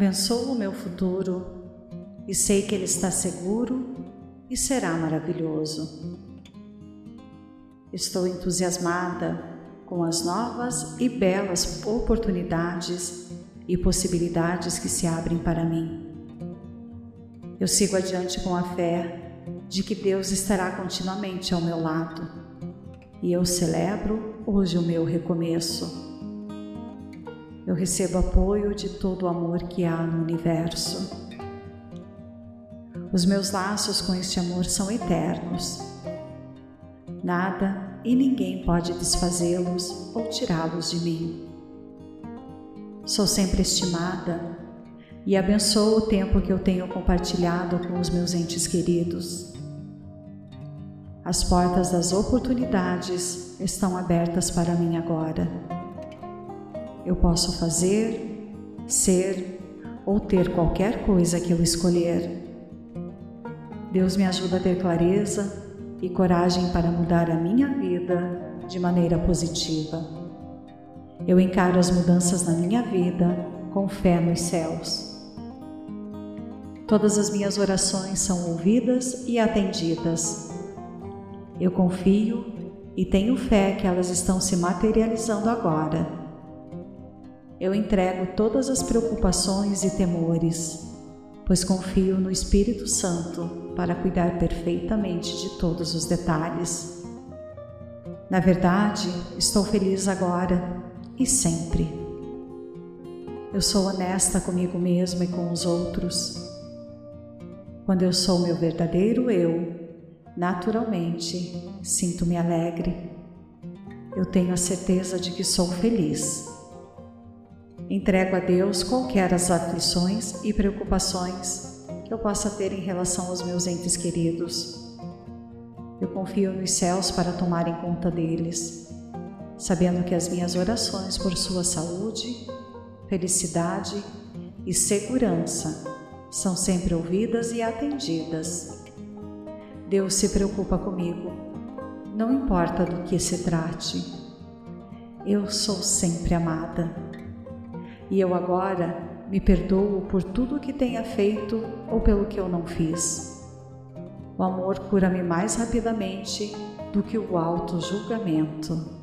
abençoo o meu futuro e sei que ele está seguro e será maravilhoso. Estou entusiasmada com as novas e belas oportunidades e possibilidades que se abrem para mim. Eu sigo adiante com a fé de que Deus estará continuamente ao meu lado e eu celebro hoje o meu recomeço. Eu recebo apoio de todo o amor que há no universo. Os meus laços com este amor são eternos. Nada e ninguém pode desfazê-los ou tirá-los de mim. Sou sempre estimada e abençoo o tempo que eu tenho compartilhado com os meus entes queridos. As portas das oportunidades estão abertas para mim agora. Eu posso fazer, ser ou ter qualquer coisa que eu escolher. Deus me ajuda a ter clareza e coragem para mudar a minha vida de maneira positiva. Eu encaro as mudanças na minha vida com fé nos céus. Todas as minhas orações são ouvidas e atendidas. Eu confio e tenho fé que elas estão se materializando agora. Eu entrego todas as preocupações e temores pois confio no Espírito Santo para cuidar perfeitamente de todos os detalhes. Na verdade, estou feliz agora e sempre. Eu sou honesta comigo mesma e com os outros. Quando eu sou meu verdadeiro eu, naturalmente sinto-me alegre. Eu tenho a certeza de que sou feliz. Entrego a Deus qualquer as aflições e preocupações que eu possa ter em relação aos meus entes queridos. Eu confio nos céus para tomarem conta deles, sabendo que as minhas orações por sua saúde, felicidade e segurança são sempre ouvidas e atendidas. Deus se preocupa comigo, não importa do que se trate. Eu sou sempre amada e eu agora me perdoo por tudo o que tenha feito ou pelo que eu não fiz. O amor cura-me mais rapidamente do que o alto julgamento.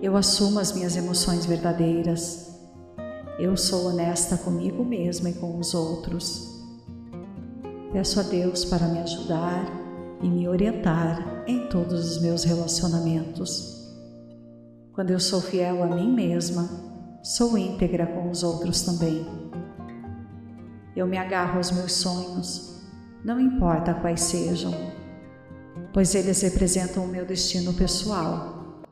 Eu assumo as minhas emoções verdadeiras. Eu sou honesta comigo mesma e com os outros. Peço a Deus para me ajudar e me orientar em todos os meus relacionamentos. Quando eu sou fiel a mim mesma, sou íntegra com os outros também. Eu me agarro aos meus sonhos, não importa quais sejam, pois eles representam o meu destino pessoal.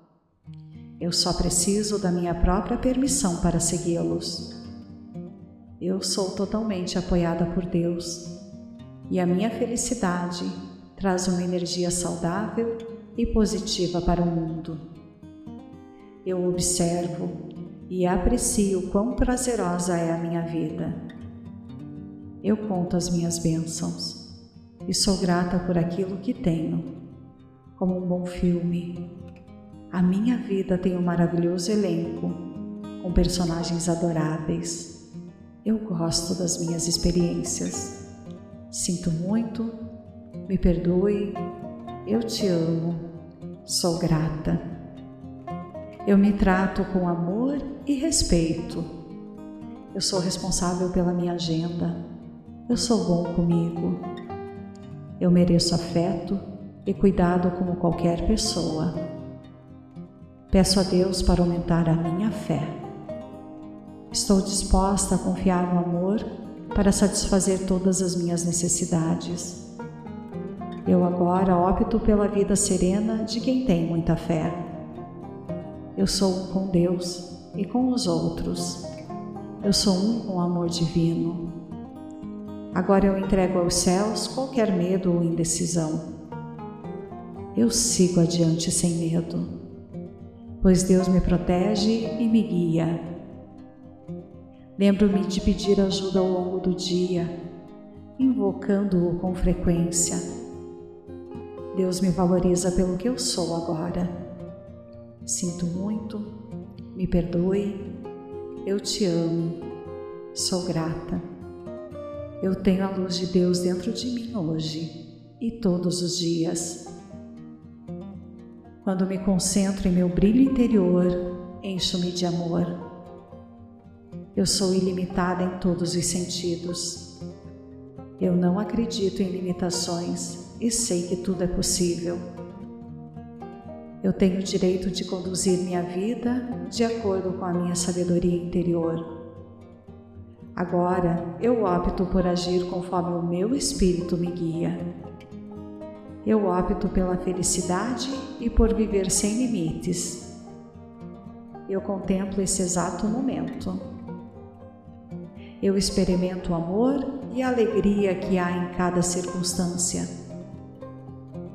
Eu só preciso da minha própria permissão para segui-los. Eu sou totalmente apoiada por Deus e a minha felicidade traz uma energia saudável e positiva para o mundo. Eu observo e aprecio quão prazerosa é a minha vida. Eu conto as minhas bênçãos e sou grata por aquilo que tenho, como um bom filme. A minha vida tem um maravilhoso elenco, com personagens adoráveis. Eu gosto das minhas experiências. Sinto muito, me perdoe, eu te amo, sou grata. Eu me trato com amor e respeito. Eu sou responsável pela minha agenda. Eu sou bom comigo. Eu mereço afeto e cuidado como qualquer pessoa. Peço a Deus para aumentar a minha fé. Estou disposta a confiar no amor para satisfazer todas as minhas necessidades. Eu agora opto pela vida serena de quem tem muita fé. Eu sou um com Deus e com os outros. Eu sou um com o amor divino. Agora eu entrego aos céus qualquer medo ou indecisão. Eu sigo adiante sem medo, pois Deus me protege e me guia. Lembro-me de pedir ajuda ao longo do dia, invocando-o com frequência. Deus me valoriza pelo que eu sou agora Sinto muito, me perdoe, eu te amo, Sou grata. Eu tenho a luz de Deus dentro de mim hoje e todos os dias. Quando me concentro em meu brilho interior, encho-me de amor. Eu sou ilimitada em todos os sentidos. Eu não acredito em limitações e sei que tudo é possível. Eu tenho o direito de conduzir minha vida de acordo com a minha sabedoria interior. Agora eu opto por agir conforme o meu espírito me guia. Eu opto pela felicidade e por viver sem limites. Eu contemplo esse exato momento. Eu experimento o amor e a alegria que há em cada circunstância.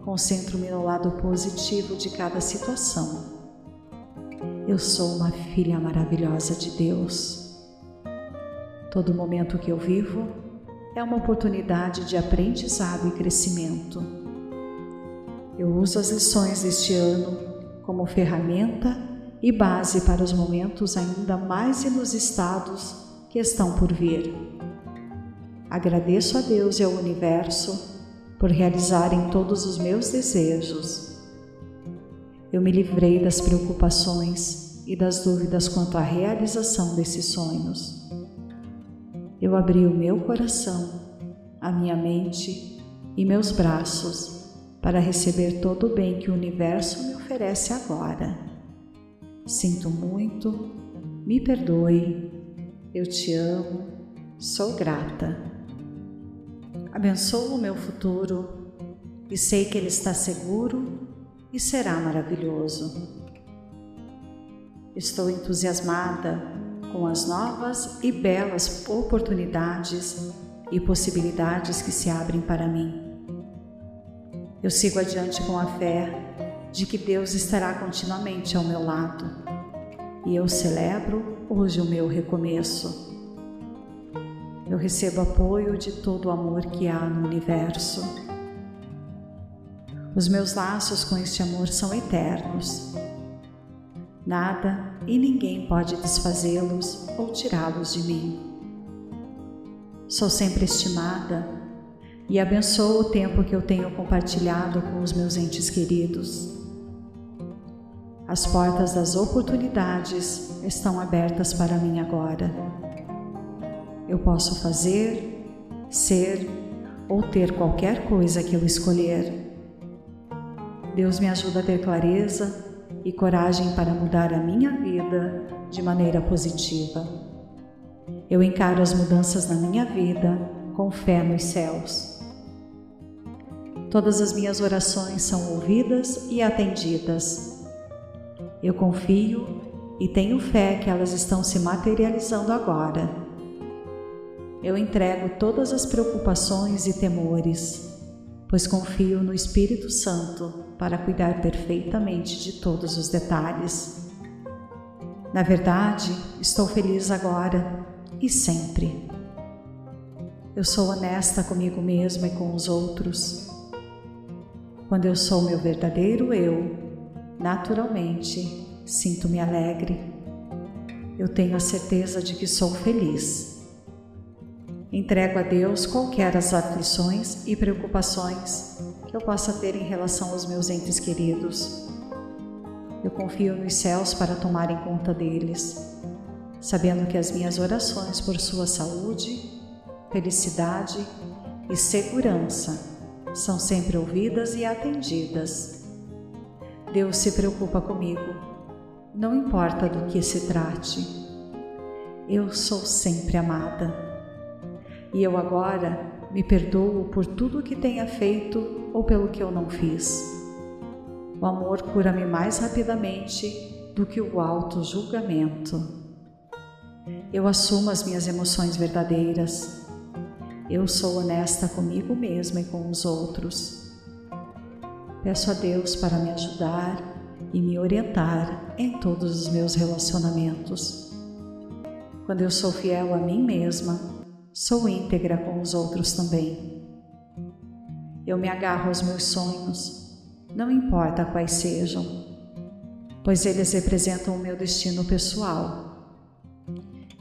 Concentro-me no lado positivo de cada situação. Eu sou uma filha maravilhosa de Deus. Todo momento que eu vivo é uma oportunidade de aprendizado e crescimento. Eu uso as lições deste ano como ferramenta e base para os momentos ainda mais inusitados que estão por vir. Agradeço a Deus e ao universo por realizarem todos os meus desejos. Eu me livrei das preocupações e das dúvidas quanto à realização desses sonhos eu abri o meu coração, a minha mente e meus braços para receber todo o bem que o universo me oferece agora. Sinto muito, me perdoe, eu te amo, sou grata. Abençoo o meu futuro e sei que ele está seguro e será maravilhoso. Estou entusiasmada com as novas e belas oportunidades e possibilidades que se abrem para mim. Eu sigo adiante com a fé de que Deus estará continuamente ao meu lado e eu celebro hoje o meu recomeço. Eu recebo apoio de todo o amor que há no universo. Os meus laços com este amor são eternos Nada e ninguém pode desfazê-los ou tirá-los de mim. Sou sempre estimada e abençoo o tempo que eu tenho compartilhado com os meus entes queridos. As portas das oportunidades estão abertas para mim agora. Eu posso fazer, ser ou ter qualquer coisa que eu escolher. Deus me ajuda a ter clareza e coragem para mudar a minha vida de maneira positiva. Eu encaro as mudanças na minha vida com fé nos céus. Todas as minhas orações são ouvidas e atendidas. Eu confio e tenho fé que elas estão se materializando agora. Eu entrego todas as preocupações e temores pois confio no Espírito Santo para cuidar perfeitamente de todos os detalhes. Na verdade, estou feliz agora e sempre. Eu sou honesta comigo mesma e com os outros. Quando eu sou meu verdadeiro eu, naturalmente sinto-me alegre. Eu tenho a certeza de que sou feliz Entrego a Deus qualquer as aflições e preocupações que eu possa ter em relação aos meus entes queridos. Eu confio nos céus para tomarem conta deles, sabendo que as minhas orações por sua saúde, felicidade e segurança são sempre ouvidas e atendidas. Deus se preocupa comigo, não importa do que se trate. Eu sou sempre amada e eu agora me perdoo por tudo o que tenha feito ou pelo que eu não fiz. O amor cura-me mais rapidamente do que o auto-julgamento. Eu assumo as minhas emoções verdadeiras. Eu sou honesta comigo mesma e com os outros. Peço a Deus para me ajudar e me orientar em todos os meus relacionamentos. Quando eu sou fiel a mim mesma, sou íntegra com os outros também. Eu me agarro aos meus sonhos, não importa quais sejam, pois eles representam o meu destino pessoal.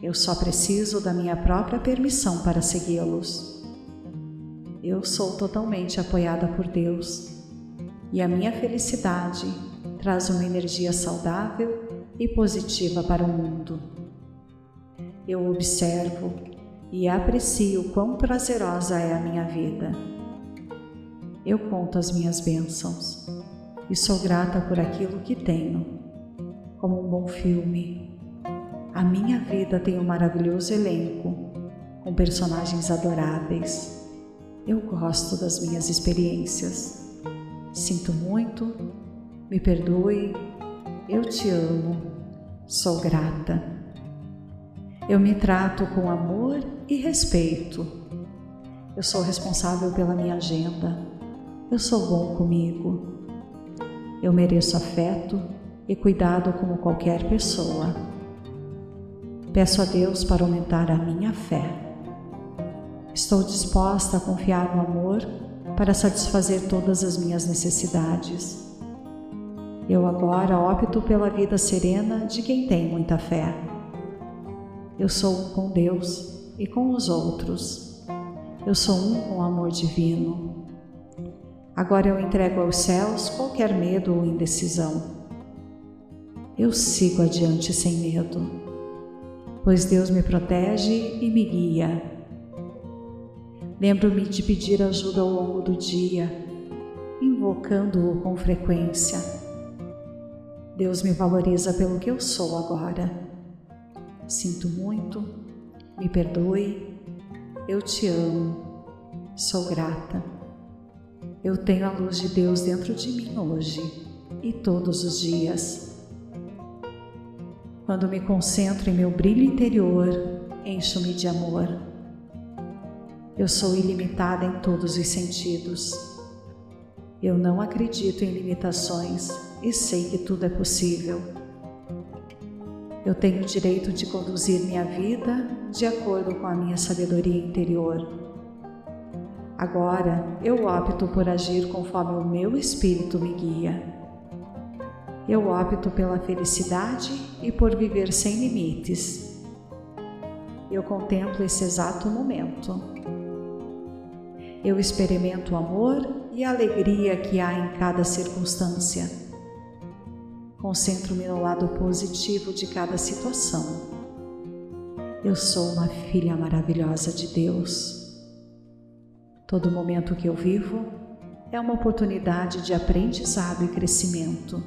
Eu só preciso da minha própria permissão para segui-los. Eu sou totalmente apoiada por Deus e a minha felicidade traz uma energia saudável e positiva para o mundo. Eu observo e aprecio quão prazerosa é a minha vida. Eu conto as minhas bênçãos e sou grata por aquilo que tenho, como um bom filme, a minha vida tem um maravilhoso elenco, com personagens adoráveis. Eu gosto das minhas experiências. Sinto muito, me perdoe, eu te amo, sou grata. Eu me trato com amor e respeito. Eu sou responsável pela minha agenda. Eu sou bom comigo. Eu mereço afeto e cuidado como qualquer pessoa. Peço a Deus para aumentar a minha fé. Estou disposta a confiar no amor para satisfazer todas as minhas necessidades. Eu agora opto pela vida serena de quem tem muita fé. Eu sou um com Deus e com os outros. Eu sou um com o amor divino. Agora eu entrego aos céus qualquer medo ou indecisão. Eu sigo adiante sem medo pois Deus me protege e me guia. Lembro-me de pedir ajuda ao longo do dia, invocando-o com frequência. Deus me valoriza pelo que eu sou agora. Sinto muito, me perdoe, eu te amo, sou grata. Eu tenho a luz de Deus dentro de mim hoje e todos os dias. Quando me concentro em meu brilho interior, encho-me de amor. Eu sou ilimitada em todos os sentidos. Eu não acredito em limitações e sei que tudo é possível. Eu tenho o direito de conduzir minha vida de acordo com a minha sabedoria interior. Agora eu opto por agir conforme o meu espírito me guia. Eu opto pela felicidade e por viver sem limites. Eu contemplo esse exato momento. Eu experimento o amor e a alegria que há em cada circunstância. Concentro-me no lado positivo de cada situação. Eu sou uma filha maravilhosa de Deus. Todo momento que eu vivo é uma oportunidade de aprendizado e crescimento.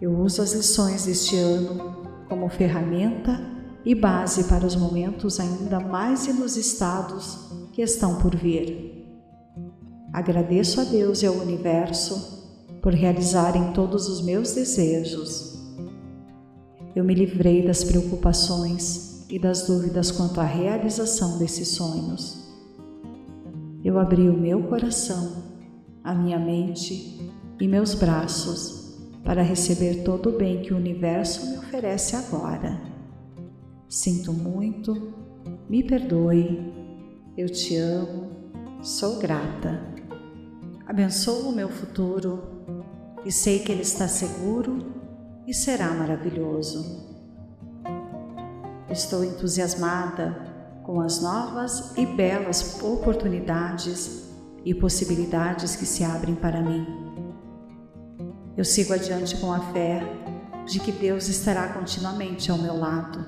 Eu uso as lições deste ano como ferramenta e base para os momentos ainda mais inusitados que estão por vir. Agradeço a Deus e ao universo por realizarem todos os meus desejos. Eu me livrei das preocupações e das dúvidas quanto à realização desses sonhos. Eu abri o meu coração, a minha mente e meus braços para receber todo o bem que o universo me oferece agora. Sinto muito, me perdoe, eu te amo, sou grata. Abençoo o meu futuro e sei que ele está seguro e será maravilhoso. Estou entusiasmada com as novas e belas oportunidades e possibilidades que se abrem para mim. Eu sigo adiante com a fé de que Deus estará continuamente ao meu lado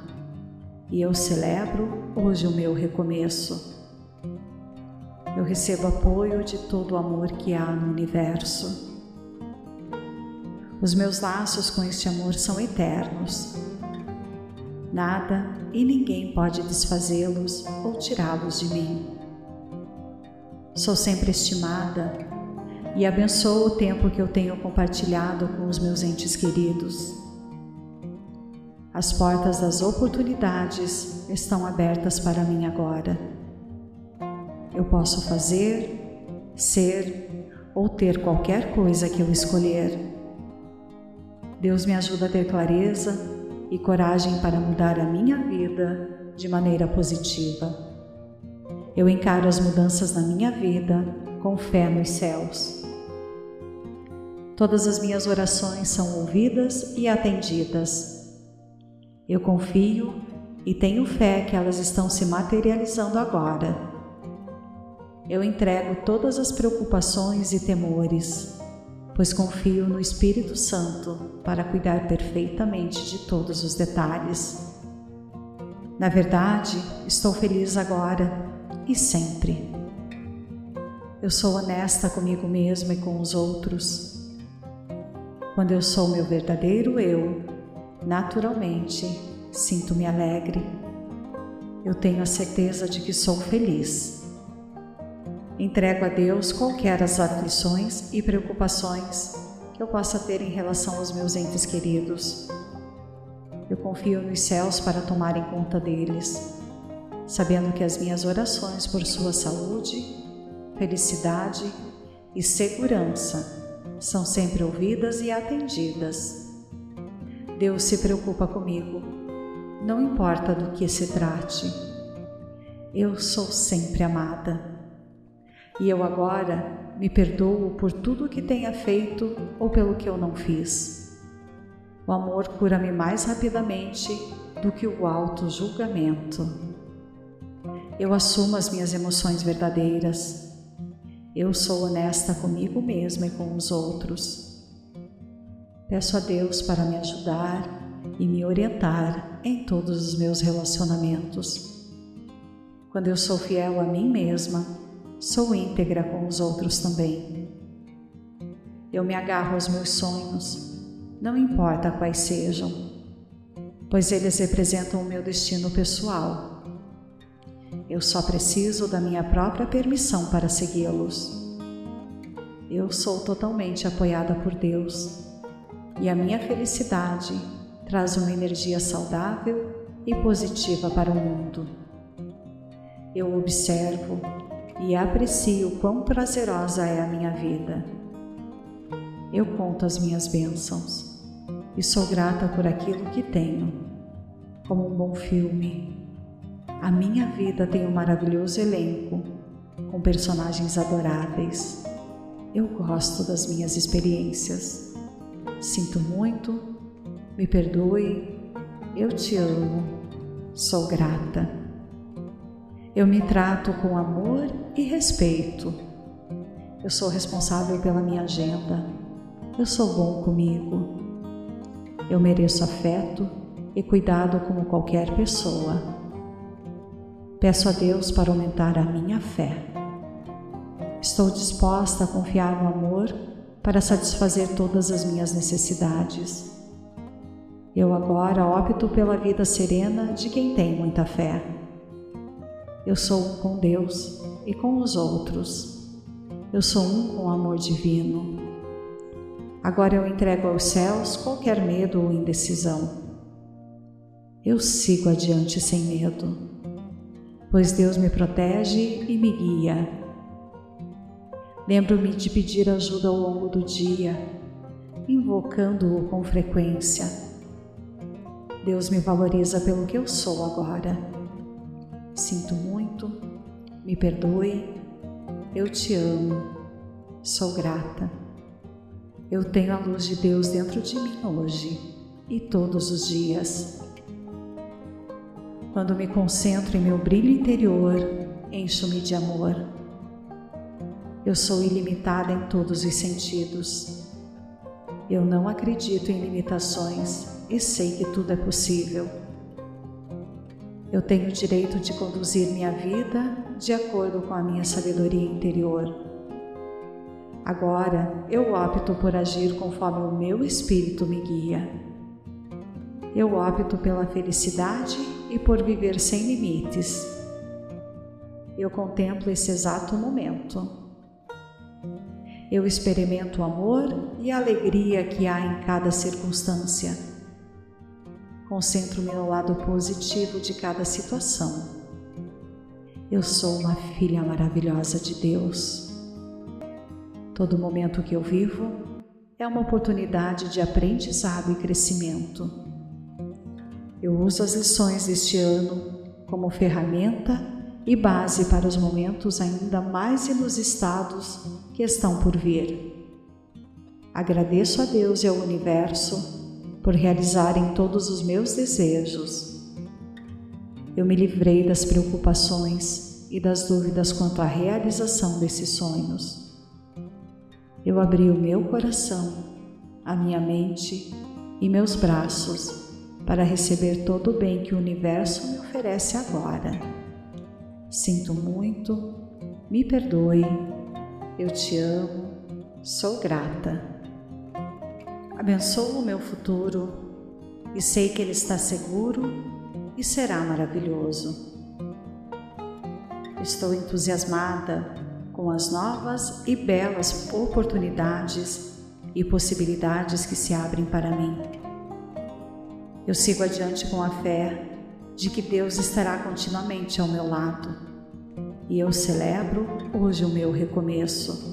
e eu celebro hoje o meu recomeço. Eu recebo apoio de todo o amor que há no universo. Os meus laços com este amor são eternos. Nada e ninguém pode desfazê-los ou tirá-los de mim. Sou sempre estimada e abençoo o tempo que eu tenho compartilhado com os meus entes queridos. As portas das oportunidades estão abertas para mim agora. Eu posso fazer, ser ou ter qualquer coisa que eu escolher. Deus me ajuda a ter clareza e coragem para mudar a minha vida de maneira positiva. Eu encaro as mudanças na minha vida com fé nos céus. Todas as minhas orações são ouvidas e atendidas. Eu confio e tenho fé que elas estão se materializando agora. Eu entrego todas as preocupações e temores, pois confio no Espírito Santo para cuidar perfeitamente de todos os detalhes. Na verdade, estou feliz agora e sempre. Eu sou honesta comigo mesma e com os outros. Quando eu sou meu verdadeiro eu, naturalmente sinto-me alegre. Eu tenho a certeza de que sou feliz. Entrego a Deus qualquer as aflições e preocupações que eu possa ter em relação aos meus entes queridos. Eu confio nos céus para tomarem conta deles, sabendo que as minhas orações por sua saúde, felicidade e segurança são sempre ouvidas e atendidas. Deus se preocupa comigo, não importa do que se trate. Eu sou sempre amada. E eu agora me perdoo por tudo o que tenha feito ou pelo que eu não fiz. O amor cura-me mais rapidamente do que o auto-julgamento. Eu assumo as minhas emoções verdadeiras eu sou honesta comigo mesma e com os outros. Peço a Deus para me ajudar e me orientar em todos os meus relacionamentos. Quando eu sou fiel a mim mesma, sou íntegra com os outros também. Eu me agarro aos meus sonhos, não importa quais sejam, pois eles representam o meu destino pessoal eu só preciso da minha própria permissão para segui-los. Eu sou totalmente apoiada por Deus e a minha felicidade traz uma energia saudável e positiva para o mundo. Eu observo e aprecio quão prazerosa é a minha vida. Eu conto as minhas bênçãos e sou grata por aquilo que tenho, como um bom filme, a minha vida tem um maravilhoso elenco, com personagens adoráveis. Eu gosto das minhas experiências. Sinto muito, me perdoe, eu te amo, sou grata. Eu me trato com amor e respeito. Eu sou responsável pela minha agenda. Eu sou bom comigo. Eu mereço afeto e cuidado como qualquer pessoa. Peço a Deus para aumentar a minha fé. Estou disposta a confiar no amor para satisfazer todas as minhas necessidades. Eu agora opto pela vida serena de quem tem muita fé. Eu sou um com Deus e com os outros. Eu sou um com o amor divino. Agora eu entrego aos céus qualquer medo ou indecisão. Eu sigo adiante sem medo pois Deus me protege e me guia. Lembro-me de pedir ajuda ao longo do dia, invocando-o com frequência. Deus me valoriza pelo que eu sou agora. Sinto muito, me perdoe, eu te amo, sou grata. Eu tenho a luz de Deus dentro de mim hoje e todos os dias. Quando me concentro em meu brilho interior, encho-me de amor. Eu sou ilimitada em todos os sentidos. Eu não acredito em limitações e sei que tudo é possível. Eu tenho o direito de conduzir minha vida de acordo com a minha sabedoria interior. Agora eu opto por agir conforme o meu espírito me guia. Eu opto pela felicidade e por viver sem limites. Eu contemplo esse exato momento. Eu experimento o amor e a alegria que há em cada circunstância. Concentro-me no lado positivo de cada situação. Eu sou uma filha maravilhosa de Deus. Todo momento que eu vivo é uma oportunidade de aprendizado e crescimento. Eu uso as lições deste ano como ferramenta e base para os momentos ainda mais inusitados que estão por vir. Agradeço a Deus e ao universo por realizarem todos os meus desejos. eu me livrei das preocupações e das dúvidas quanto à realização desses sonhos. Eu abri o meu coração, a minha mente e meus braços para receber todo o bem que o universo me oferece agora. Sinto muito, me perdoe, eu te amo, sou grata. Abençoo o meu futuro e sei que ele está seguro e será maravilhoso. Estou entusiasmada com as novas e belas oportunidades e possibilidades que se abrem para mim. Eu sigo adiante com a fé de que Deus estará continuamente ao meu lado e eu celebro hoje o meu recomeço.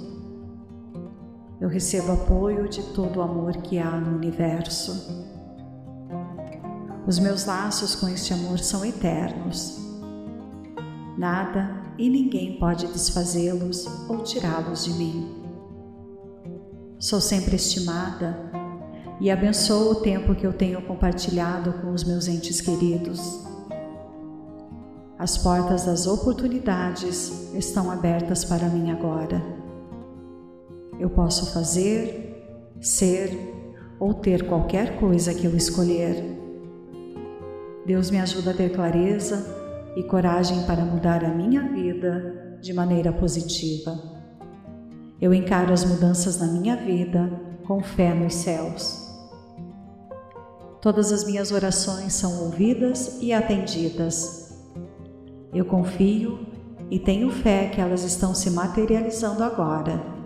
Eu recebo apoio de todo o amor que há no universo. Os meus laços com este amor são eternos. Nada e ninguém pode desfazê-los ou tirá-los de mim. Sou sempre estimada e abençoo o tempo que eu tenho compartilhado com os meus entes queridos. As portas das oportunidades estão abertas para mim agora. Eu posso fazer, ser ou ter qualquer coisa que eu escolher. Deus me ajuda a ter clareza e coragem para mudar a minha vida de maneira positiva. Eu encaro as mudanças na minha vida com fé nos céus. Todas as minhas orações são ouvidas e atendidas. Eu confio e tenho fé que elas estão se materializando agora.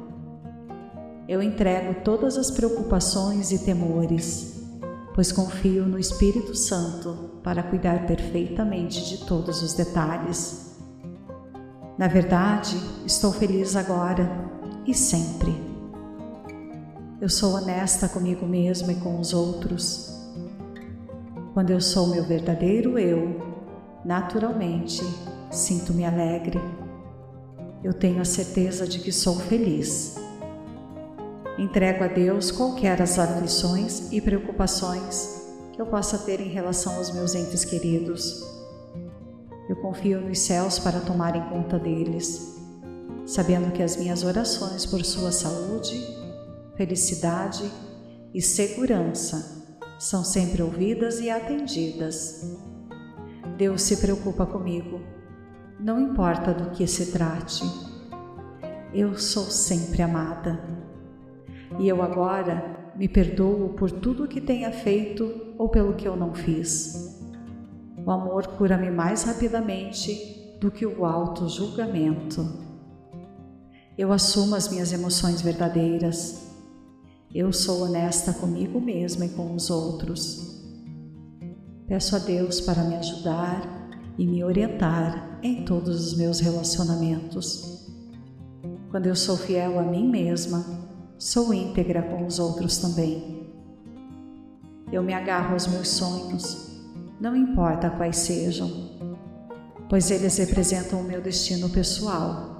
Eu entrego todas as preocupações e temores, pois confio no Espírito Santo para cuidar perfeitamente de todos os detalhes. Na verdade, estou feliz agora e sempre. Eu sou honesta comigo mesma e com os outros quando eu sou meu verdadeiro eu, naturalmente sinto-me alegre. Eu tenho a certeza de que sou feliz. Entrego a Deus qualquer as aflições e preocupações que eu possa ter em relação aos meus entes queridos. Eu confio nos céus para tomarem conta deles, sabendo que as minhas orações por sua saúde, felicidade e segurança são sempre ouvidas e atendidas. Deus se preocupa comigo, não importa do que se trate. Eu sou sempre amada. E eu agora me perdoo por tudo o que tenha feito ou pelo que eu não fiz. O amor cura-me mais rapidamente do que o auto-julgamento. Eu assumo as minhas emoções verdadeiras eu sou honesta comigo mesma e com os outros. Peço a Deus para me ajudar e me orientar em todos os meus relacionamentos. Quando eu sou fiel a mim mesma, sou íntegra com os outros também. Eu me agarro aos meus sonhos, não importa quais sejam, pois eles representam o meu destino pessoal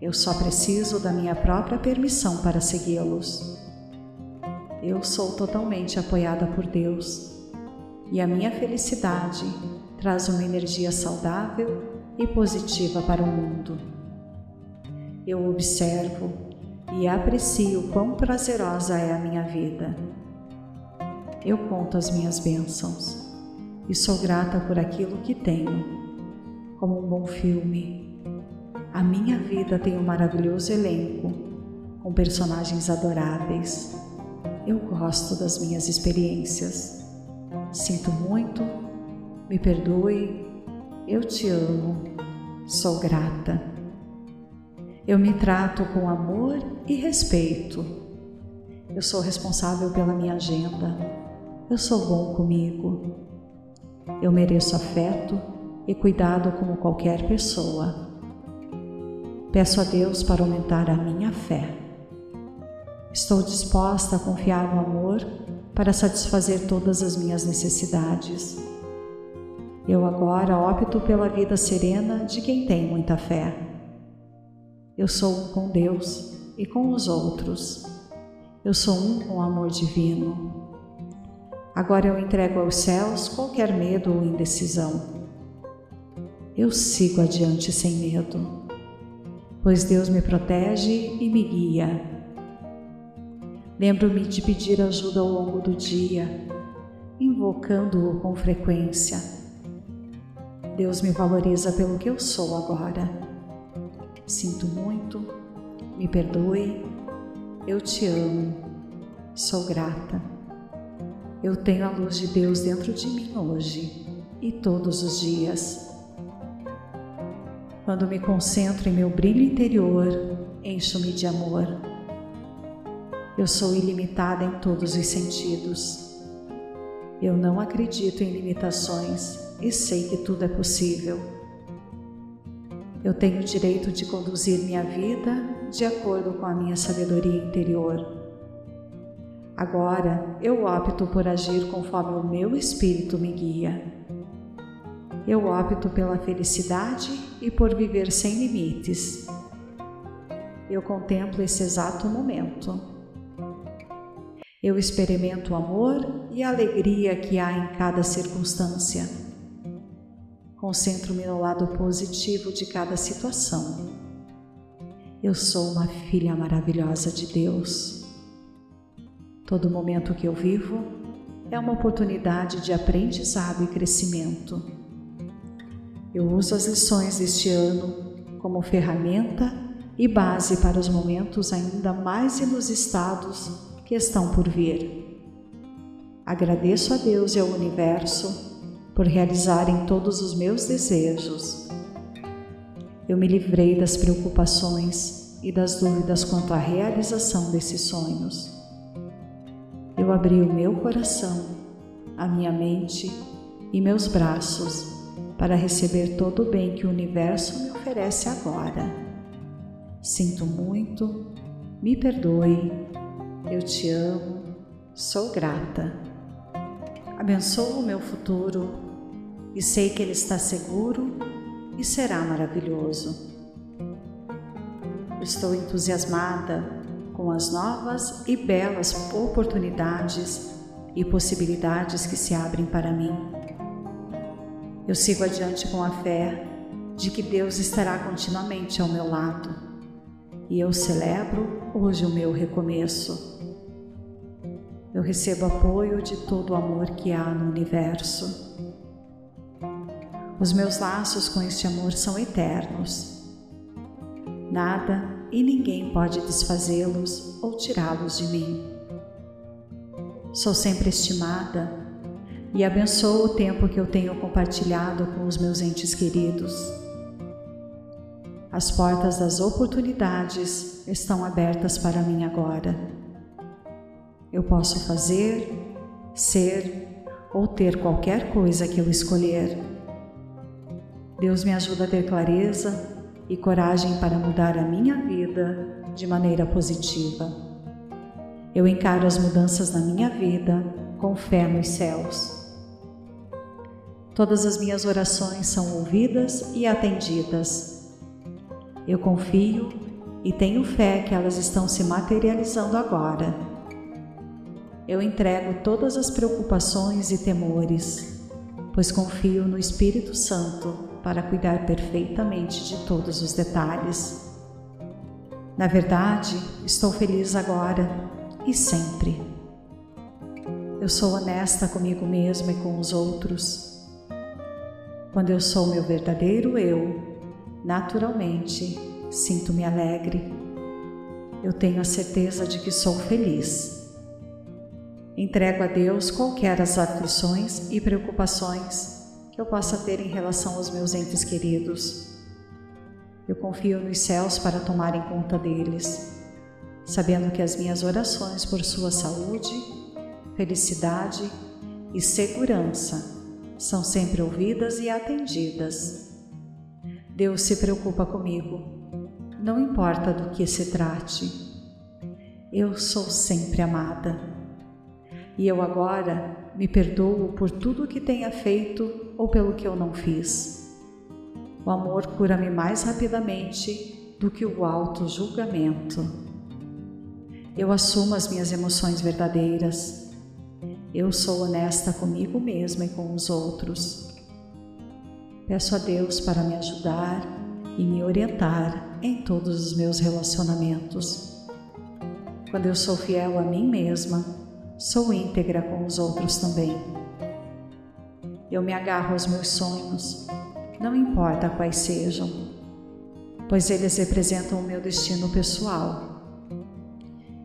eu só preciso da minha própria permissão para segui-los. Eu sou totalmente apoiada por Deus e a minha felicidade traz uma energia saudável e positiva para o mundo. Eu observo e aprecio quão prazerosa é a minha vida. Eu conto as minhas bênçãos e sou grata por aquilo que tenho, como um bom filme a minha vida tem um maravilhoso elenco, com personagens adoráveis. Eu gosto das minhas experiências. Sinto muito, me perdoe, eu te amo, sou grata. Eu me trato com amor e respeito. Eu sou responsável pela minha agenda. Eu sou bom comigo. Eu mereço afeto e cuidado como qualquer pessoa. Peço a Deus para aumentar a minha fé. Estou disposta a confiar no amor para satisfazer todas as minhas necessidades. Eu agora opto pela vida serena de quem tem muita fé. Eu sou um com Deus e com os outros. Eu sou um com o amor divino. Agora eu entrego aos céus qualquer medo ou indecisão. Eu sigo adiante sem medo, pois Deus me protege e me guia. Lembro-me de pedir ajuda ao longo do dia, invocando-o com frequência. Deus me valoriza pelo que eu sou agora. Sinto muito, me perdoe, eu te amo, sou grata. Eu tenho a luz de Deus dentro de mim hoje e todos os dias. Quando me concentro em meu brilho interior, encho-me de amor. Eu sou ilimitada em todos os sentidos. Eu não acredito em limitações e sei que tudo é possível. Eu tenho o direito de conduzir minha vida de acordo com a minha sabedoria interior Agora eu opto por agir conforme o meu espírito me guia. Eu opto pela felicidade e por viver sem limites. Eu contemplo esse exato momento. Eu experimento o amor e a alegria que há em cada circunstância. Concentro-me no lado positivo de cada situação. Eu sou uma filha maravilhosa de Deus. Todo momento que eu vivo é uma oportunidade de aprendizado e crescimento. Eu uso as lições deste ano como ferramenta e base para os momentos ainda mais inusitados que estão por vir. Agradeço a Deus e ao universo por realizarem todos os meus desejos. Eu me livrei das preocupações e das dúvidas quanto à realização desses sonhos eu abri o meu coração, a minha mente e meus braços para receber todo o bem que o universo me oferece agora. Sinto muito, me perdoe, eu te amo, sou grata. Abençoo o meu futuro e sei que ele está seguro e será maravilhoso. Estou entusiasmada com as novas e belas oportunidades e possibilidades que se abrem para mim. Eu sigo adiante com a fé de que Deus estará continuamente ao meu lado e eu celebro hoje o meu recomeço. Eu recebo apoio de todo o amor que há no universo. Os meus laços com este amor são eternos. Nada e ninguém pode desfazê-los ou tirá-los de mim. Sou sempre estimada e abençoo o tempo que eu tenho compartilhado com os meus entes queridos. As portas das oportunidades estão abertas para mim agora. Eu posso fazer, ser ou ter qualquer coisa que eu escolher. Deus me ajuda a ter clareza e coragem para mudar a minha vida de maneira positiva. Eu encaro as mudanças na minha vida com fé nos céus. Todas as minhas orações são ouvidas e atendidas. Eu confio e tenho fé que elas estão se materializando agora. Eu entrego todas as preocupações e temores, pois confio no Espírito Santo para cuidar perfeitamente de todos os detalhes. Na verdade, estou feliz agora e sempre. Eu sou honesta comigo mesma e com os outros. Quando eu sou meu verdadeiro eu, naturalmente sinto-me alegre. Eu tenho a certeza de que sou feliz. Entrego a Deus qualquer as aflições e preocupações que eu possa ter em relação aos meus entes queridos. Eu confio nos céus para tomarem conta deles, sabendo que as minhas orações por sua saúde, felicidade e segurança são sempre ouvidas e atendidas. Deus se preocupa comigo, não importa do que se trate. Eu sou sempre amada. E eu agora me perdoo por tudo o que tenha feito ou pelo que eu não fiz. O amor cura-me mais rapidamente do que o alto julgamento. Eu assumo as minhas emoções verdadeiras. Eu sou honesta comigo mesma e com os outros. Peço a Deus para me ajudar e me orientar em todos os meus relacionamentos. Quando eu sou fiel a mim mesma, sou íntegra com os outros também. Eu me agarro aos meus sonhos, não importa quais sejam, pois eles representam o meu destino pessoal.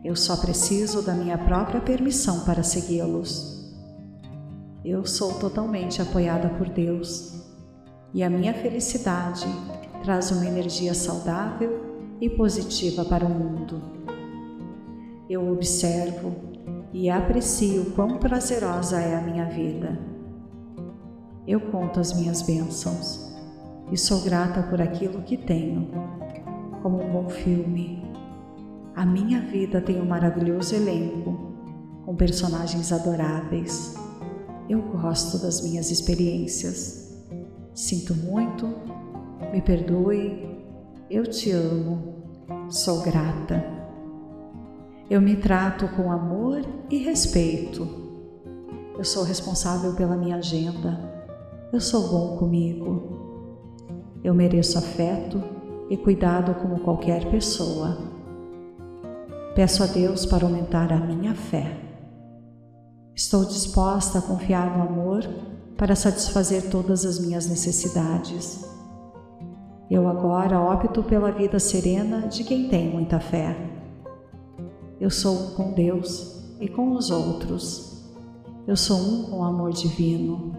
Eu só preciso da minha própria permissão para segui-los. Eu sou totalmente apoiada por Deus e a minha felicidade traz uma energia saudável e positiva para o mundo. Eu observo e aprecio quão prazerosa é a minha vida. Eu conto as minhas bênçãos e sou grata por aquilo que tenho, como um bom filme. A minha vida tem um maravilhoso elenco, com personagens adoráveis. Eu gosto das minhas experiências. Sinto muito, me perdoe, eu te amo, sou grata. Eu me trato com amor e respeito. Eu sou responsável pela minha agenda. Eu sou bom comigo. Eu mereço afeto e cuidado como qualquer pessoa. Peço a Deus para aumentar a minha fé. Estou disposta a confiar no amor para satisfazer todas as minhas necessidades. Eu agora opto pela vida serena de quem tem muita fé. Eu sou um com Deus e com os outros. Eu sou um com o amor divino.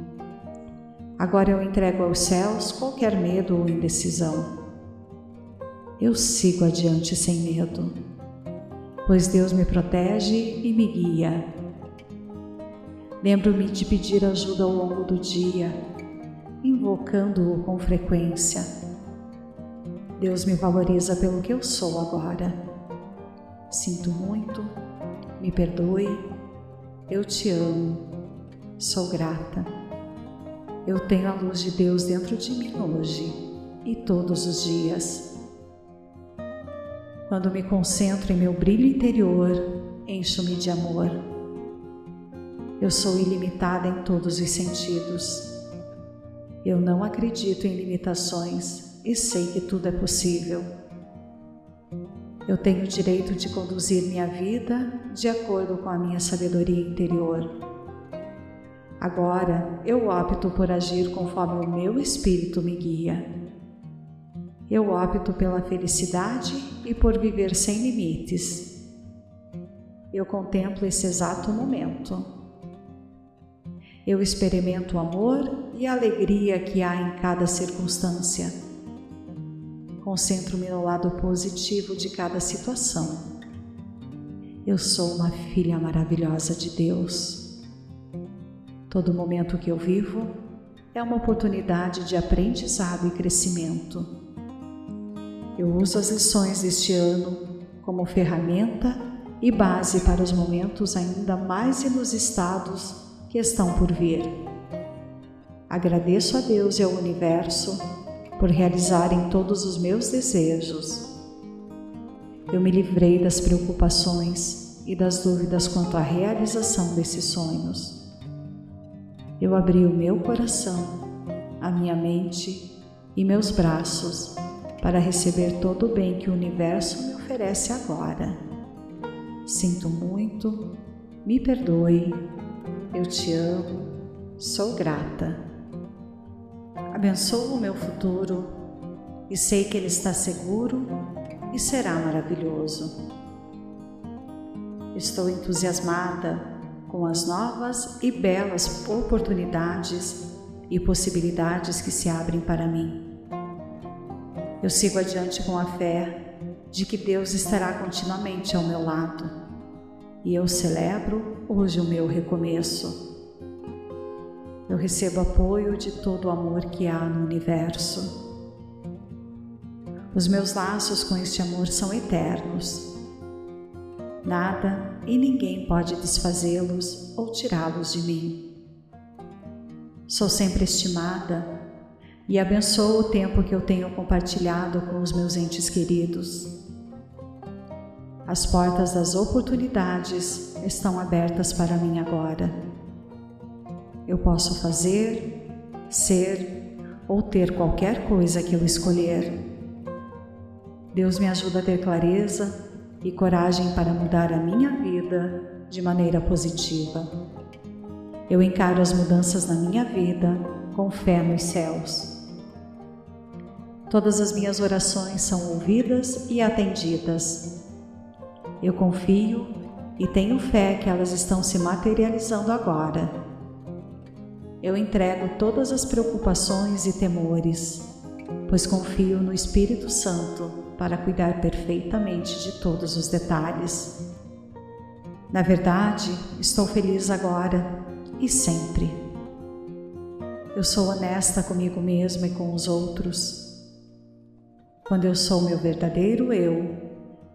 Agora eu entrego aos céus qualquer medo ou indecisão. Eu sigo adiante sem medo, pois Deus me protege e me guia Lembro-me de pedir ajuda ao longo do dia, invocando-o com frequência. Deus me valoriza pelo que eu sou agora. Sinto muito, me perdoe, eu te amo, sou grata. Eu tenho a luz de Deus dentro de mim hoje e todos os dias. Quando me concentro em meu brilho interior, encho-me de amor eu sou ilimitada em todos os sentidos. Eu não acredito em limitações e sei que tudo é possível. Eu tenho o direito de conduzir minha vida de acordo com a minha sabedoria interior. Agora eu opto por agir conforme o meu espírito me guia. Eu opto pela felicidade e por viver sem limites. Eu contemplo esse exato momento eu experimento o amor e a alegria que há em cada circunstância. Concentro-me no lado positivo de cada situação. Eu sou uma filha maravilhosa de Deus. Todo momento que eu vivo é uma oportunidade de aprendizado e crescimento. Eu uso as lições deste ano como ferramenta e base para os momentos ainda mais inusitados que estão por vir. Agradeço a Deus e ao universo por realizarem todos os meus desejos. Eu me livrei das preocupações e das dúvidas quanto à realização desses sonhos. Eu abri o meu coração, a minha mente e meus braços para receber todo o bem que o universo me oferece agora. Sinto muito, me perdoe eu te amo, sou grata. Abençoo o meu futuro e sei que ele está seguro e será maravilhoso. Estou entusiasmada com as novas e belas oportunidades e possibilidades que se abrem para mim. Eu sigo adiante com a fé de que Deus estará continuamente ao meu lado e eu celebro hoje o meu recomeço. Eu recebo apoio de todo o amor que há no universo. Os meus laços com este amor são eternos. Nada e ninguém pode desfazê-los ou tirá-los de mim. Sou sempre estimada e abençoo o tempo que eu tenho compartilhado com os meus entes queridos. As portas das oportunidades estão abertas para mim agora. Eu posso fazer, ser ou ter qualquer coisa que eu escolher. Deus me ajuda a ter clareza e coragem para mudar a minha vida de maneira positiva. Eu encaro as mudanças na minha vida com fé nos céus. Todas as minhas orações são ouvidas e atendidas. Eu confio e tenho fé que elas estão se materializando agora. Eu entrego todas as preocupações e temores, pois confio no Espírito Santo para cuidar perfeitamente de todos os detalhes. Na verdade, estou feliz agora e sempre. Eu sou honesta comigo mesma e com os outros quando eu sou meu verdadeiro eu,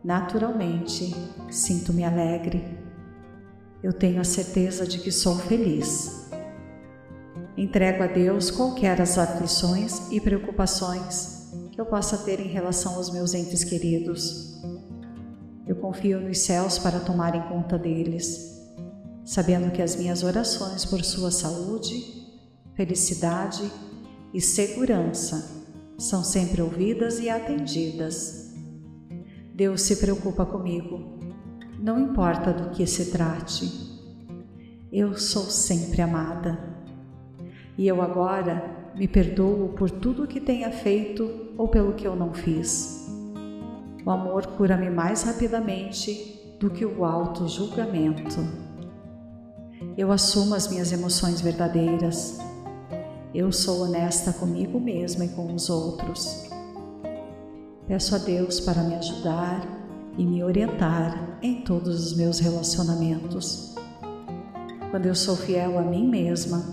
naturalmente sinto-me alegre. Eu tenho a certeza de que sou feliz. Entrego a Deus qualquer as aflições e preocupações que eu possa ter em relação aos meus entes queridos. Eu confio nos céus para tomarem conta deles, sabendo que as minhas orações por sua saúde, felicidade e segurança são sempre ouvidas e atendidas. Deus se preocupa comigo, não importa do que se trate. Eu sou sempre amada. E eu agora me perdoo por tudo o que tenha feito ou pelo que eu não fiz. O amor cura-me mais rapidamente do que o auto-julgamento. Eu assumo as minhas emoções verdadeiras eu sou honesta comigo mesma e com os outros. Peço a Deus para me ajudar e me orientar em todos os meus relacionamentos. Quando eu sou fiel a mim mesma,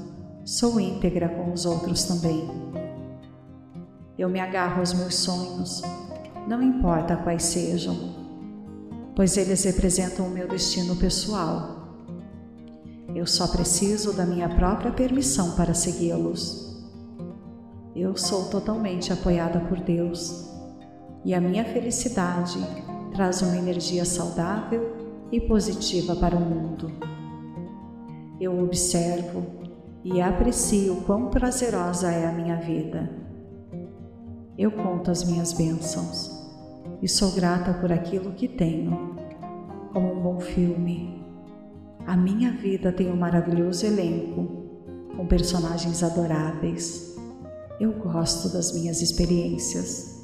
sou íntegra com os outros também. Eu me agarro aos meus sonhos, não importa quais sejam, pois eles representam o meu destino pessoal eu só preciso da minha própria permissão para segui-los. Eu sou totalmente apoiada por Deus e a minha felicidade traz uma energia saudável e positiva para o mundo. Eu observo e aprecio quão prazerosa é a minha vida. Eu conto as minhas bênçãos e sou grata por aquilo que tenho, como um bom filme, a minha vida tem um maravilhoso elenco, com personagens adoráveis. Eu gosto das minhas experiências.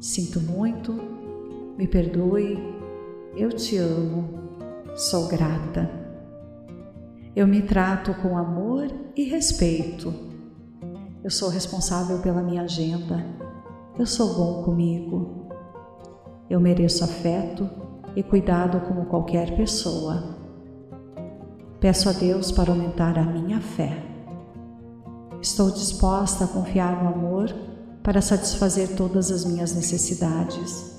Sinto muito, me perdoe, eu te amo, sou grata. Eu me trato com amor e respeito. Eu sou responsável pela minha agenda. Eu sou bom comigo. Eu mereço afeto e cuidado como qualquer pessoa. Peço a Deus para aumentar a minha fé. Estou disposta a confiar no amor para satisfazer todas as minhas necessidades.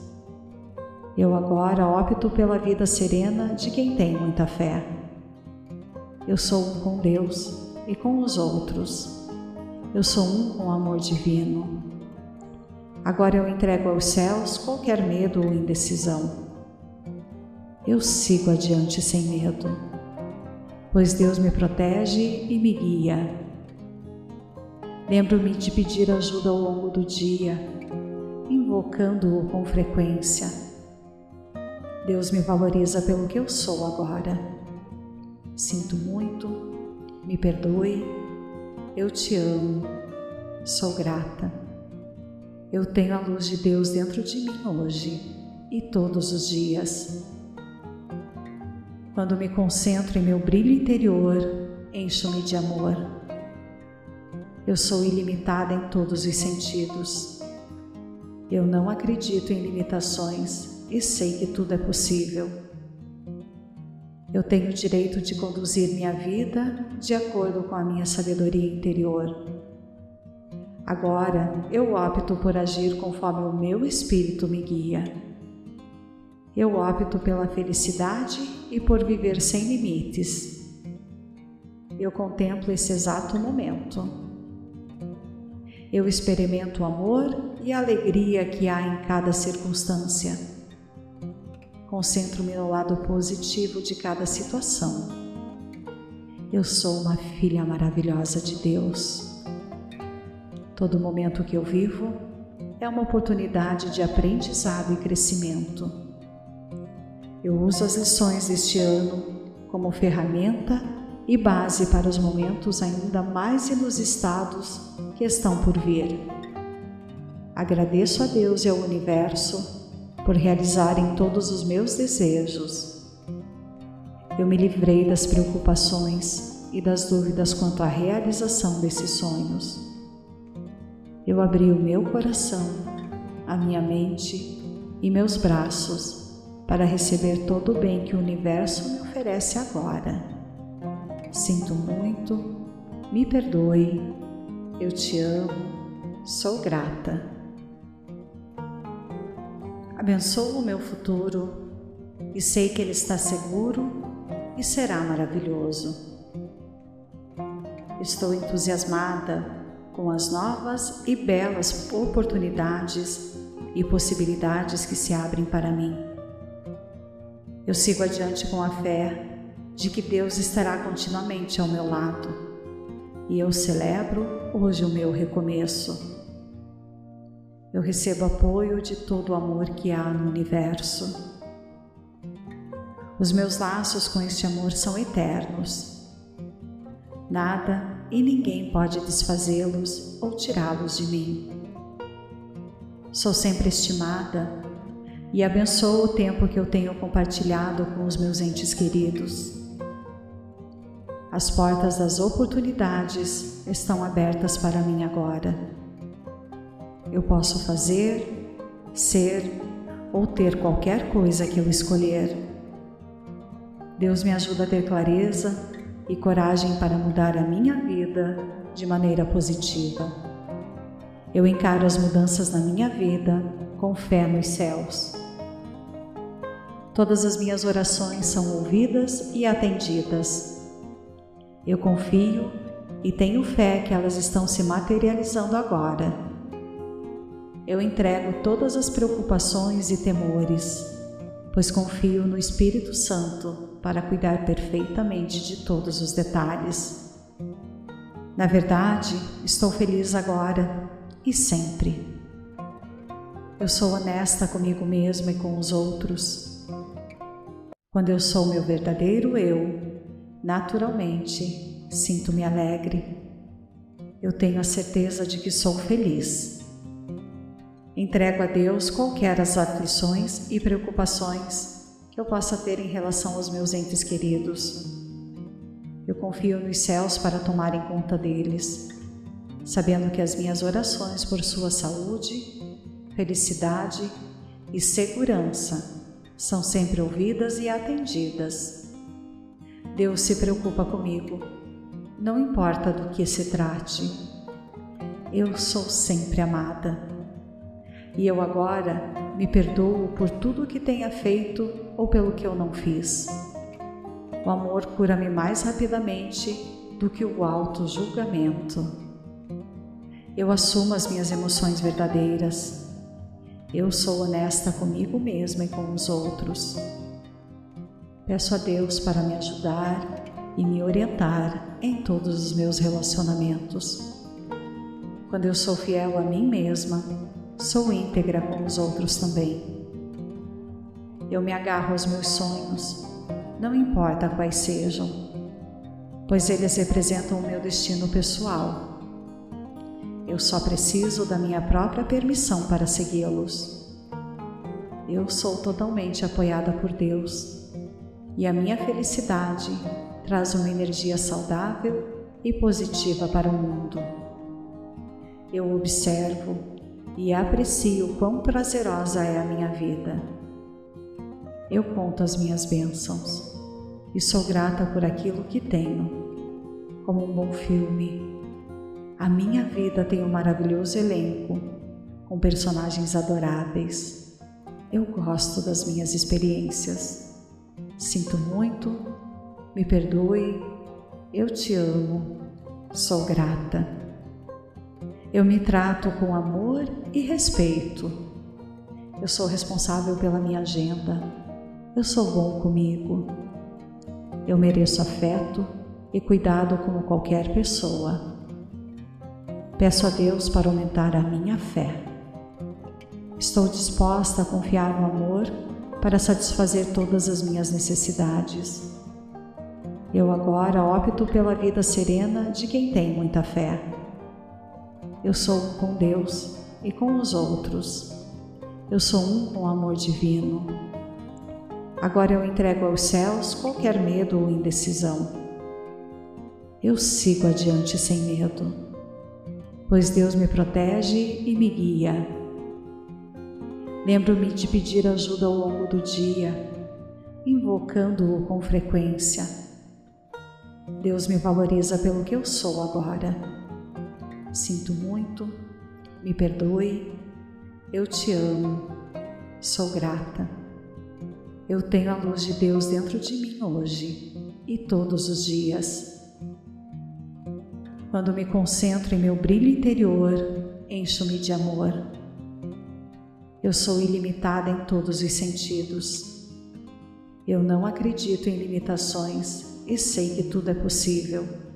Eu agora opto pela vida serena de quem tem muita fé. Eu sou um com Deus e com os outros. Eu sou um com o amor divino. Agora eu entrego aos céus qualquer medo ou indecisão. Eu sigo adiante sem medo pois Deus me protege e me guia. Lembro-me de pedir ajuda ao longo do dia, invocando-o com frequência. Deus me valoriza pelo que eu sou agora. Sinto muito, me perdoe, eu te amo, sou grata. Eu tenho a luz de Deus dentro de mim hoje e todos os dias. Quando me concentro em meu brilho interior, encho-me de amor. Eu sou ilimitada em todos os sentidos. Eu não acredito em limitações e sei que tudo é possível. Eu tenho o direito de conduzir minha vida de acordo com a minha sabedoria interior. Agora eu opto por agir conforme o meu espírito me guia. Eu opto pela felicidade e por viver sem limites. Eu contemplo esse exato momento. Eu experimento o amor e a alegria que há em cada circunstância. Concentro-me no lado positivo de cada situação. Eu sou uma filha maravilhosa de Deus. Todo momento que eu vivo é uma oportunidade de aprendizado e crescimento. Eu uso as lições deste ano como ferramenta e base para os momentos ainda mais inusitados que estão por vir. Agradeço a Deus e ao universo por realizarem todos os meus desejos eu me livrei das preocupações e das dúvidas quanto à realização desses sonhos. Eu abri o meu coração, a minha mente e meus braços para receber todo o bem que o universo me oferece agora. Sinto muito, me perdoe, eu te amo, sou grata. Abençoo o meu futuro e sei que ele está seguro e será maravilhoso. Estou entusiasmada com as novas e belas oportunidades e possibilidades que se abrem para mim. Eu sigo adiante com a fé de que Deus estará continuamente ao meu lado e eu celebro hoje o meu recomeço. Eu recebo apoio de todo o amor que há no universo os meus laços com este amor são eternos. Nada e ninguém pode desfazê-los ou tirá-los de mim. Sou sempre estimada e abençoo o tempo que eu tenho compartilhado com os meus entes queridos. As portas das oportunidades estão abertas para mim agora. Eu posso fazer, ser ou ter qualquer coisa que eu escolher Deus me ajuda a ter clareza e coragem para mudar a minha vida de maneira positiva. Eu encaro as mudanças na minha vida com fé nos céus. Todas as minhas orações são ouvidas e atendidas. Eu confio e tenho fé que elas estão se materializando agora. Eu entrego todas as preocupações e temores, pois confio no Espírito Santo para cuidar perfeitamente de todos os detalhes. Na verdade, estou feliz agora e sempre. Eu sou honesta comigo mesma e com os outros. Quando eu sou meu verdadeiro eu, naturalmente sinto-me alegre. Eu tenho a certeza de que sou feliz. Entrego a Deus qualquer as aflições e preocupações que eu possa ter em relação aos meus entes queridos. Eu confio nos céus para tomarem conta deles, sabendo que as minhas orações por sua saúde, felicidade e segurança são sempre ouvidas e atendidas. Deus se preocupa comigo, não importa do que se trate. Eu sou sempre amada e eu agora me perdoo por tudo o que tenha feito ou pelo que eu não fiz. O amor cura-me mais rapidamente do que o alto julgamento. Eu assumo as minhas emoções verdadeiras. Eu sou honesta comigo mesma e com os outros. Peço a Deus para me ajudar e me orientar em todos os meus relacionamentos. Quando eu sou fiel a mim mesma, sou íntegra com os outros também. Eu me agarro aos meus sonhos, não importa quais sejam, pois eles representam o meu destino pessoal. Eu só preciso da minha própria permissão para segui-los. Eu sou totalmente apoiada por Deus e a minha felicidade traz uma energia saudável e positiva para o mundo. Eu observo e aprecio quão prazerosa é a minha vida. Eu conto as minhas bênçãos e sou grata por aquilo que tenho, como um bom filme. A minha vida tem um maravilhoso elenco, com personagens adoráveis. Eu gosto das minhas experiências. Sinto muito, me perdoe, eu te amo, sou grata. Eu me trato com amor e respeito. Eu sou responsável pela minha agenda. Eu sou bom comigo. Eu mereço afeto e cuidado como qualquer pessoa. Peço a Deus para aumentar a minha fé. Estou disposta a confiar no amor para satisfazer todas as minhas necessidades. Eu agora opto pela vida serena de quem tem muita fé. Eu sou um com Deus e com os outros. Eu sou um com o amor divino. Agora eu entrego aos céus qualquer medo ou indecisão. Eu sigo adiante sem medo, pois Deus me protege e me guia. Lembro-me de pedir ajuda ao longo do dia, invocando-o com frequência. Deus me valoriza pelo que eu sou agora. Sinto muito, me perdoe, eu te amo, sou grata. Eu tenho a luz de Deus dentro de mim hoje e todos os dias. Quando me concentro em meu brilho interior, encho-me de amor. Eu sou ilimitada em todos os sentidos. Eu não acredito em limitações e sei que tudo é possível.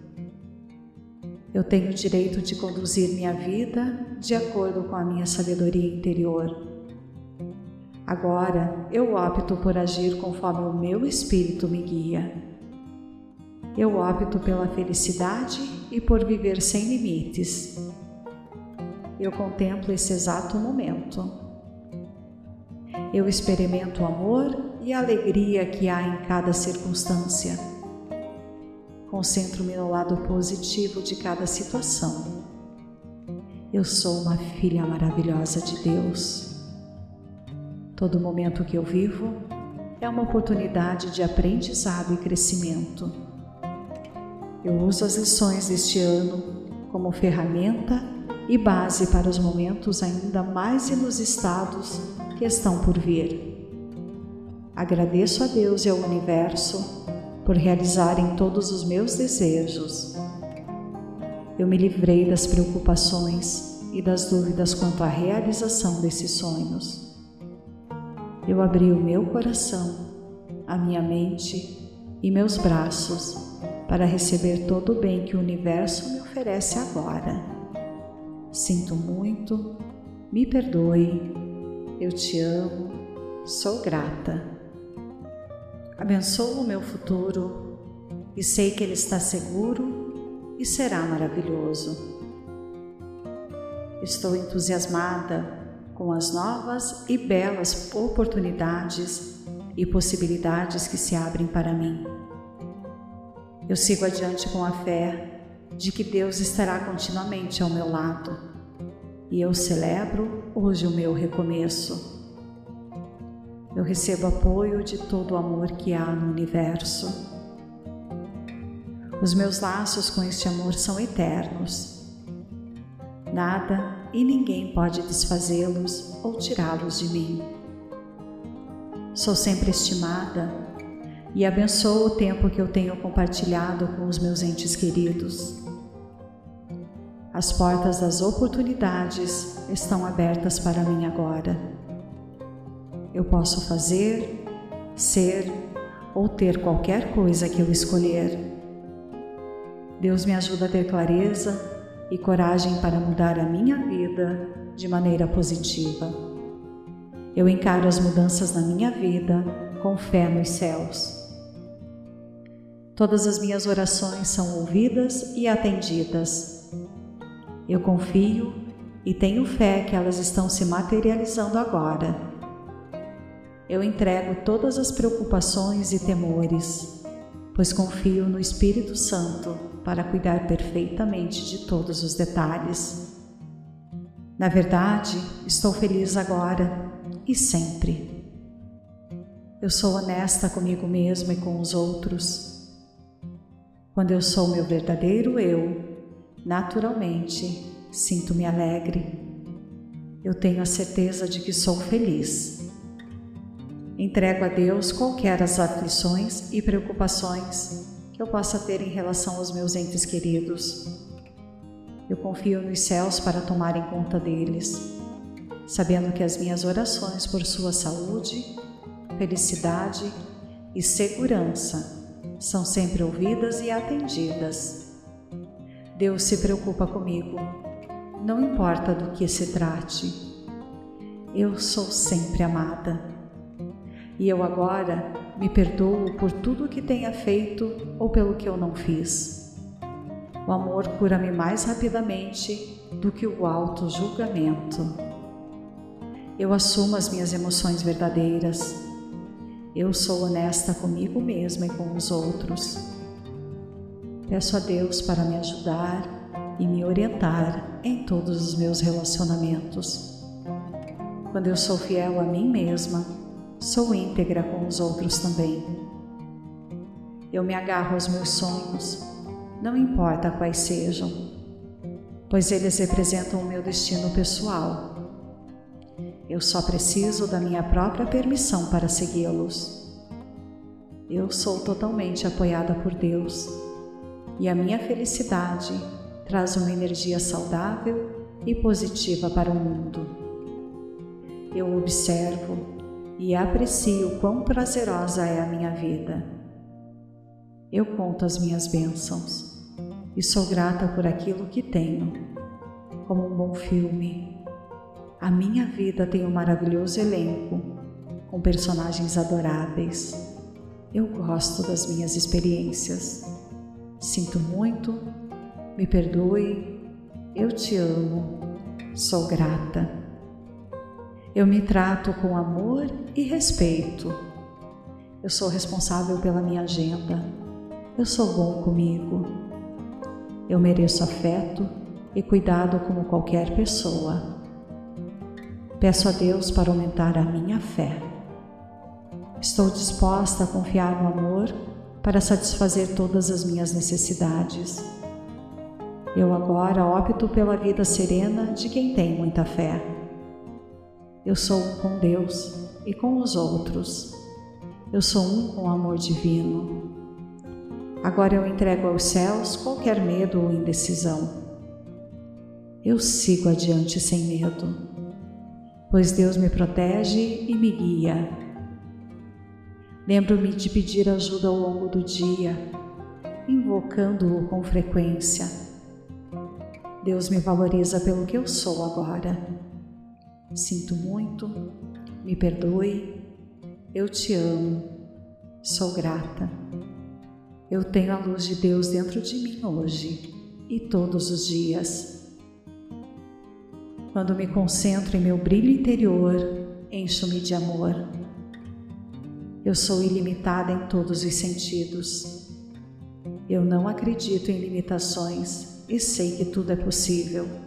Eu tenho o direito de conduzir minha vida de acordo com a minha sabedoria interior. Agora eu opto por agir conforme o meu espírito me guia. Eu opto pela felicidade e por viver sem limites. Eu contemplo esse exato momento. Eu experimento o amor e a alegria que há em cada circunstância. Concentro-me no lado positivo de cada situação. Eu sou uma filha maravilhosa de Deus. Todo momento que eu vivo é uma oportunidade de aprendizado e crescimento. Eu uso as lições deste ano como ferramenta e base para os momentos ainda mais inusitados que estão por vir. Agradeço a Deus e ao universo por realizarem todos os meus desejos. Eu me livrei das preocupações e das dúvidas quanto à realização desses sonhos. Eu abri o meu coração, a minha mente e meus braços para receber todo o bem que o universo me oferece agora. Sinto muito, me perdoe, eu te amo, sou grata. Abençoo o meu futuro e sei que ele está seguro e será maravilhoso. Estou entusiasmada com as novas e belas oportunidades e possibilidades que se abrem para mim. Eu sigo adiante com a fé de que Deus estará continuamente ao meu lado e eu celebro hoje o meu recomeço. Eu recebo apoio de todo o amor que há no universo. Os meus laços com este amor são eternos. Nada e ninguém pode desfazê-los ou tirá-los de mim. Sou sempre estimada e abençoo o tempo que eu tenho compartilhado com os meus entes queridos. As portas das oportunidades estão abertas para mim agora eu posso fazer, ser ou ter qualquer coisa que eu escolher. Deus me ajuda a ter clareza e coragem para mudar a minha vida de maneira positiva. Eu encaro as mudanças na minha vida com fé nos céus. Todas as minhas orações são ouvidas e atendidas. Eu confio e tenho fé que elas estão se materializando agora eu entrego todas as preocupações e temores, pois confio no Espírito Santo para cuidar perfeitamente de todos os detalhes. Na verdade, estou feliz agora e sempre. Eu sou honesta comigo mesma e com os outros. Quando eu sou meu verdadeiro eu, naturalmente sinto-me alegre. Eu tenho a certeza de que sou feliz Entrego a Deus qualquer as aflições e preocupações que eu possa ter em relação aos meus entes queridos. Eu confio nos céus para tomarem conta deles, sabendo que as minhas orações por sua saúde, felicidade e segurança são sempre ouvidas e atendidas. Deus se preocupa comigo, não importa do que se trate. Eu sou sempre amada. E eu agora me perdoo por tudo o que tenha feito ou pelo que eu não fiz. O amor cura-me mais rapidamente do que o auto-julgamento. Eu assumo as minhas emoções verdadeiras. Eu sou honesta comigo mesma e com os outros. Peço a Deus para me ajudar e me orientar em todos os meus relacionamentos. Quando eu sou fiel a mim mesma, sou íntegra com os outros também. Eu me agarro aos meus sonhos, não importa quais sejam, pois eles representam o meu destino pessoal. Eu só preciso da minha própria permissão para segui-los. Eu sou totalmente apoiada por Deus e a minha felicidade traz uma energia saudável e positiva para o mundo. Eu observo e aprecio quão prazerosa é a minha vida. Eu conto as minhas bênçãos e sou grata por aquilo que tenho, como um bom filme. A minha vida tem um maravilhoso elenco com personagens adoráveis. Eu gosto das minhas experiências. Sinto muito me perdoe, eu te amo, sou grata. Eu me trato com amor e respeito. Eu sou responsável pela minha agenda. Eu sou bom comigo. Eu mereço afeto e cuidado como qualquer pessoa. Peço a Deus para aumentar a minha fé. Estou disposta a confiar no amor para satisfazer todas as minhas necessidades. Eu agora opto pela vida serena de quem tem muita fé. Eu sou um com Deus e com os outros. Eu sou um com o amor divino. Agora eu entrego aos céus qualquer medo ou indecisão. Eu sigo adiante sem medo, pois Deus me protege e me guia. Lembro-me de pedir ajuda ao longo do dia, invocando-o com frequência Deus me valoriza pelo que eu sou agora. Sinto muito, me perdoe, eu te amo, sou grata. Eu tenho a luz de Deus dentro de mim hoje e todos os dias. Quando me concentro em meu brilho interior, encho-me de amor. Eu sou ilimitada em todos os sentidos. Eu não acredito em limitações e sei que tudo é possível.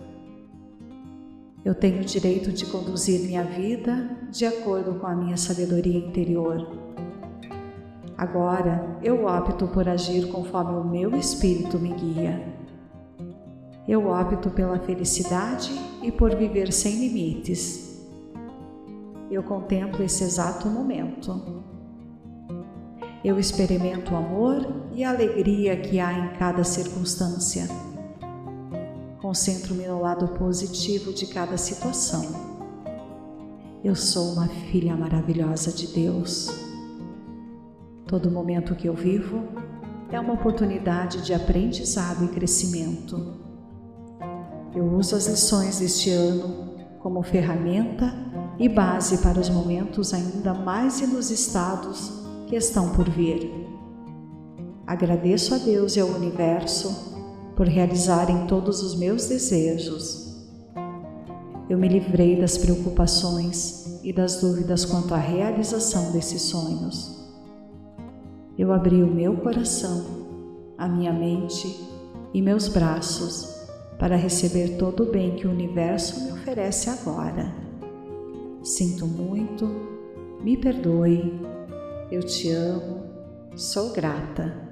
Eu tenho o direito de conduzir minha vida de acordo com a minha sabedoria interior. Agora eu opto por agir conforme o meu espírito me guia. Eu opto pela felicidade e por viver sem limites. Eu contemplo esse exato momento. Eu experimento o amor e a alegria que há em cada circunstância. Concentro-me no lado positivo de cada situação. Eu sou uma filha maravilhosa de Deus. Todo momento que eu vivo é uma oportunidade de aprendizado e crescimento. Eu uso as lições deste ano como ferramenta e base para os momentos ainda mais inusitados que estão por vir. Agradeço a Deus e ao universo por realizarem todos os meus desejos. Eu me livrei das preocupações e das dúvidas quanto à realização desses sonhos. Eu abri o meu coração, a minha mente e meus braços para receber todo o bem que o universo me oferece agora. Sinto muito, me perdoe, eu te amo, sou grata.